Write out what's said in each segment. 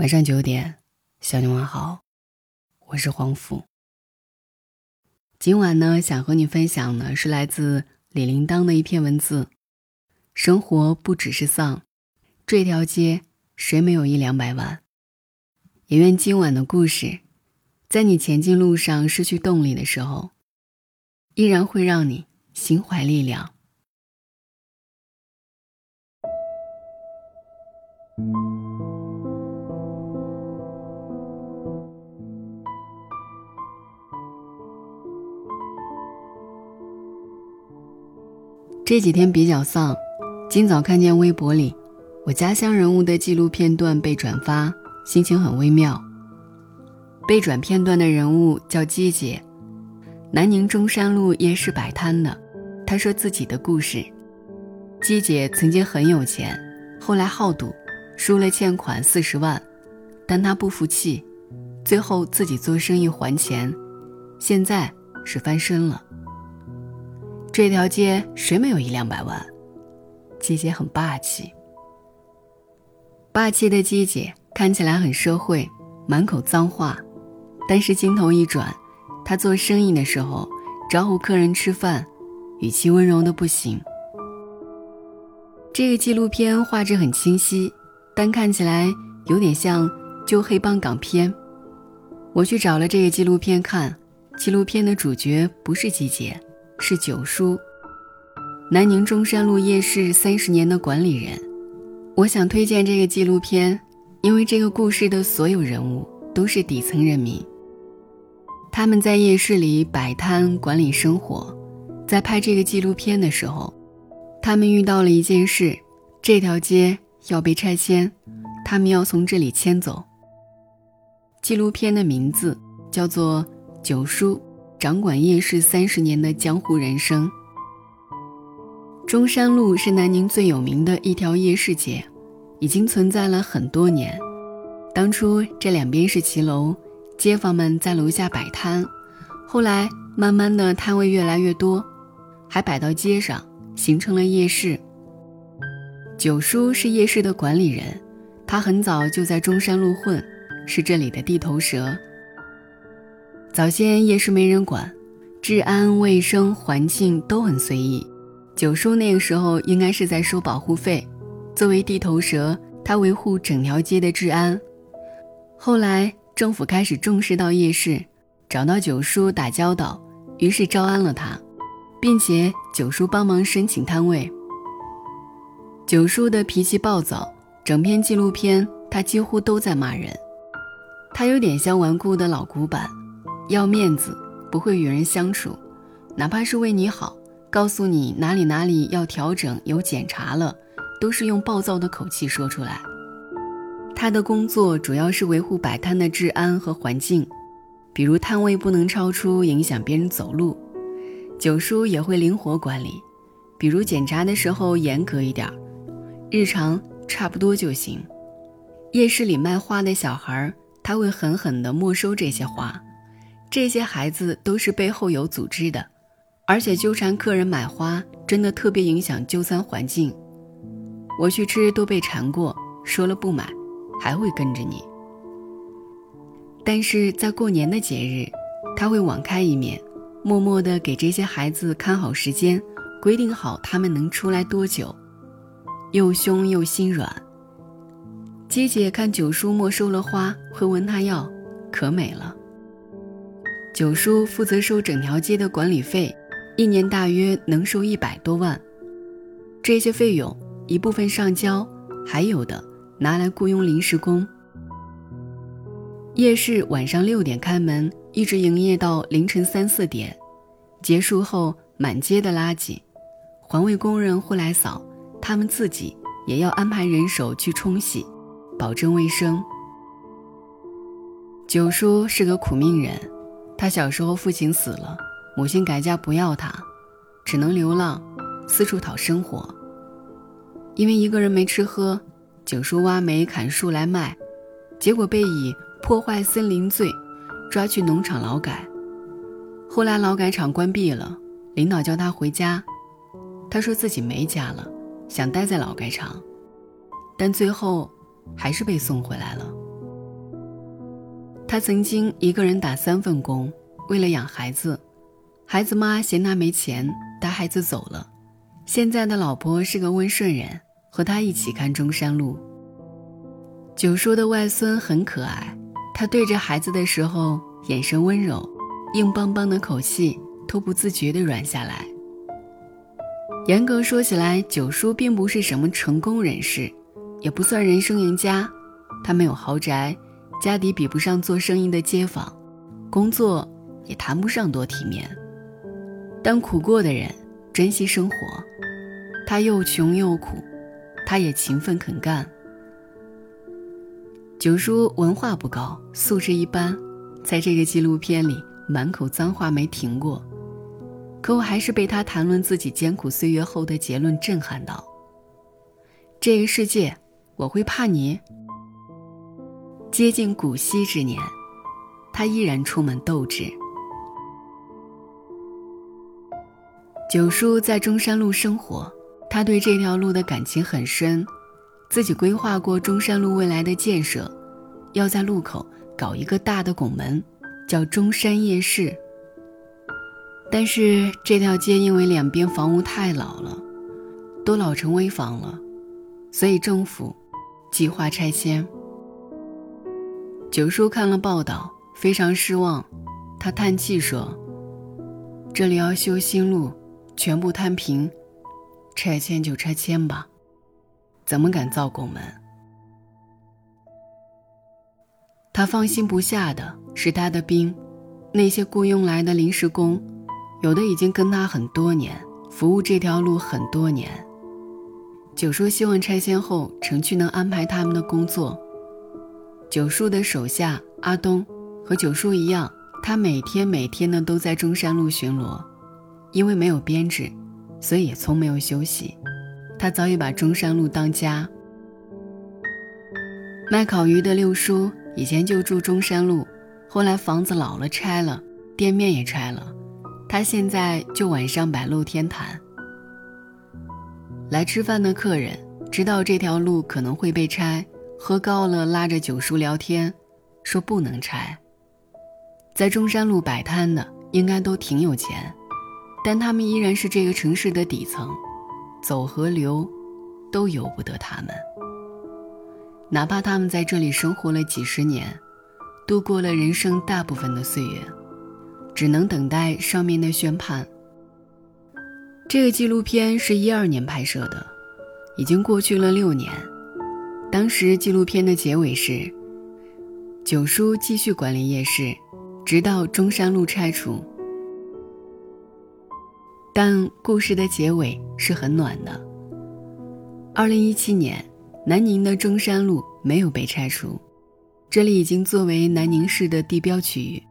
晚上九点，向你问好，我是黄甫。今晚呢，想和你分享的是来自李铃铛的一篇文字：生活不只是丧，这条街谁没有一两百万？也愿今晚的故事，在你前进路上失去动力的时候，依然会让你心怀力量。这几天比较丧，今早看见微博里我家乡人物的纪录片段被转发，心情很微妙。被转片段的人物叫姬姐，南宁中山路夜市摆摊的。她说自己的故事：姬姐曾经很有钱，后来好赌，输了欠款四十万，但她不服气，最后自己做生意还钱，现在是翻身了。这条街谁没有一两百万？季姐很霸气。霸气的季姐看起来很社会，满口脏话，但是镜头一转，她做生意的时候招呼客人吃饭，语气温柔的不行。这个纪录片画质很清晰，但看起来有点像旧黑帮港片。我去找了这个纪录片看，纪录片的主角不是季姐。是九叔，南宁中山路夜市三十年的管理人。我想推荐这个纪录片，因为这个故事的所有人物都是底层人民。他们在夜市里摆摊管理生活，在拍这个纪录片的时候，他们遇到了一件事：这条街要被拆迁，他们要从这里迁走。纪录片的名字叫做《九叔》。掌管夜市三十年的江湖人生。中山路是南宁最有名的一条夜市街，已经存在了很多年。当初这两边是骑楼，街坊们在楼下摆摊，后来慢慢的摊位越来越多，还摆到街上，形成了夜市。九叔是夜市的管理人，他很早就在中山路混，是这里的地头蛇。早先夜市没人管，治安、卫生、环境都很随意。九叔那个时候应该是在收保护费，作为地头蛇，他维护整条街的治安。后来政府开始重视到夜市，找到九叔打交道，于是招安了他，并且九叔帮忙申请摊位。九叔的脾气暴躁，整篇纪录片他几乎都在骂人，他有点像顽固的老古板。要面子，不会与人相处，哪怕是为你好，告诉你哪里哪里要调整，有检查了，都是用暴躁的口气说出来。他的工作主要是维护摆摊的治安和环境，比如摊位不能超出，影响别人走路。九叔也会灵活管理，比如检查的时候严格一点，日常差不多就行。夜市里卖花的小孩，他会狠狠地没收这些花。这些孩子都是背后有组织的，而且纠缠客人买花，真的特别影响就餐环境。我去吃都被缠过，说了不买，还会跟着你。但是在过年的节日，他会网开一面，默默地给这些孩子看好时间，规定好他们能出来多久，又凶又心软。姐姐看九叔没收了花，会问他要，可美了。九叔负责收整条街的管理费，一年大约能收一百多万。这些费用一部分上交，还有的拿来雇佣临时工。夜市晚上六点开门，一直营业到凌晨三四点，结束后满街的垃圾，环卫工人会来扫，他们自己也要安排人手去冲洗，保证卫生。九叔是个苦命人。他小时候父亲死了，母亲改嫁不要他，只能流浪，四处讨生活。因为一个人没吃喝，九叔挖煤砍树来卖，结果被以破坏森林罪抓去农场劳改。后来劳改场关闭了，领导叫他回家，他说自己没家了，想待在劳改场，但最后还是被送回来了。他曾经一个人打三份工，为了养孩子。孩子妈嫌他没钱，带孩子走了。现在的老婆是个温顺人，和他一起看中山路。九叔的外孙很可爱，他对着孩子的时候眼神温柔，硬邦邦的口气都不自觉地软下来。严格说起来，九叔并不是什么成功人士，也不算人生赢家。他没有豪宅，家底比不上做生意的街坊，工作也谈不上多体面。但苦过的人珍惜生活。他又穷又苦，他也勤奋肯干。九叔文化不高，素质一般，在这个纪录片里满口脏话没停过，可我还是被他谈论自己艰苦岁月后的结论震撼到。这个世界，我会怕你？接近古稀之年，他依然充满斗志。九叔在中山路生活。他对这条路的感情很深，自己规划过中山路未来的建设，要在路口搞一个大的拱门，叫中山夜市。但是这条街因为两边房屋太老了，都老成危房了，所以政府计划拆迁。九叔看了报道，非常失望，他叹气说：“这里要修新路，全部摊平。”拆迁就拆迁吧，怎么敢造拱门？他放心不下的是他的兵，那些雇佣来的临时工，有的已经跟他很多年，服务这条路很多年。九叔希望拆迁后城区能安排他们的工作。九叔的手下阿东和九叔一样，他每天每天的都在中山路巡逻，因为没有编制。所以也从没有休息，他早已把中山路当家。卖烤鱼的六叔以前就住中山路，后来房子老了拆了，店面也拆了，他现在就晚上摆露天摊。来吃饭的客人知道这条路可能会被拆，喝高了拉着九叔聊天，说不能拆。在中山路摆摊的应该都挺有钱。但他们依然是这个城市的底层，走和留，都由不得他们。哪怕他们在这里生活了几十年，度过了人生大部分的岁月，只能等待上面的宣判。这个纪录片是一二年拍摄的，已经过去了六年。当时纪录片的结尾是：九叔继续管理夜市，直到中山路拆除。但故事的结尾是很暖的。二零一七年，南宁的中山路没有被拆除，这里已经作为南宁市的地标区域，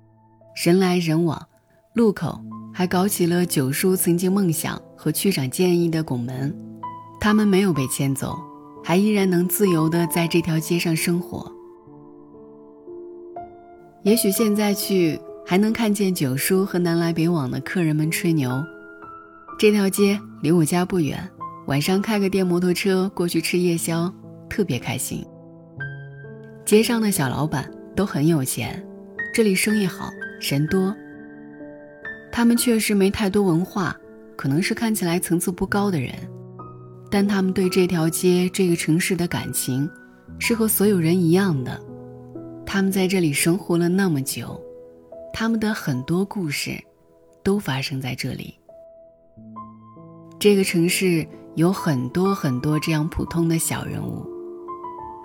人来人往，路口还搞起了九叔曾经梦想和区长建议的拱门，他们没有被迁走，还依然能自由的在这条街上生活。也许现在去还能看见九叔和南来北往的客人们吹牛。这条街离我家不远，晚上开个电摩托车过去吃夜宵，特别开心。街上的小老板都很有钱，这里生意好，人多。他们确实没太多文化，可能是看起来层次不高的人，但他们对这条街、这个城市的感情，是和所有人一样的。他们在这里生活了那么久，他们的很多故事，都发生在这里。这个城市有很多很多这样普通的小人物，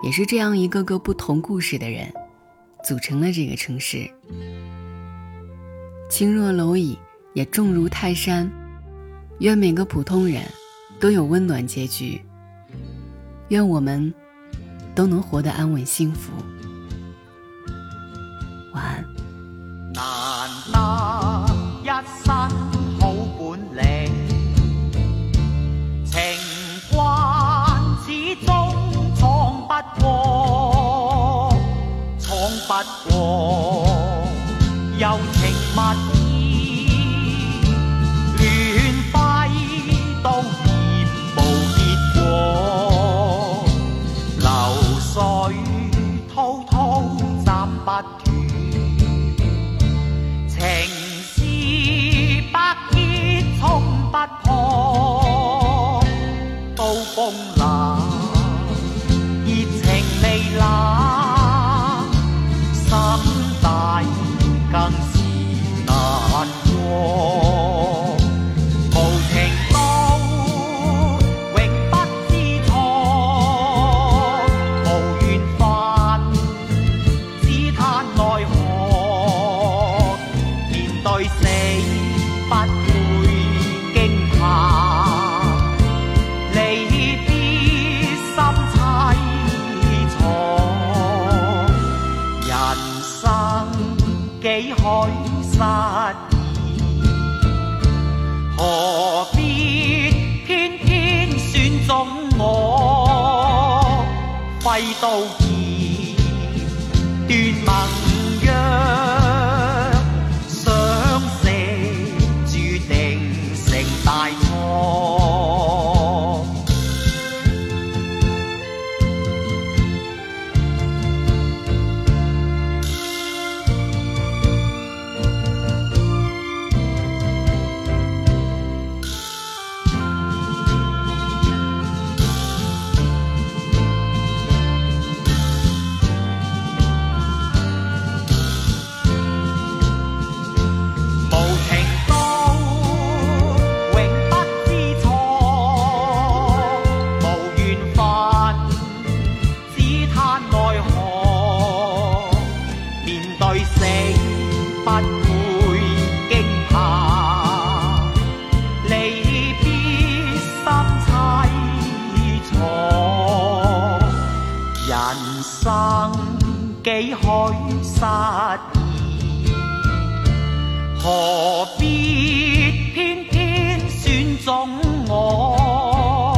也是这样一个个不同故事的人，组成了这个城市。轻若蝼蚁，也重如泰山。愿每个普通人都有温暖结局。愿我们都能活得安稳幸福。晚安。难得一生好本领，情关始终闯不过，闯不过。好风来。海失意，何必偏偏选中我？挥刀剑，断盟约不会惊怕离别心凄怆人生几许失意何必偏偏选中我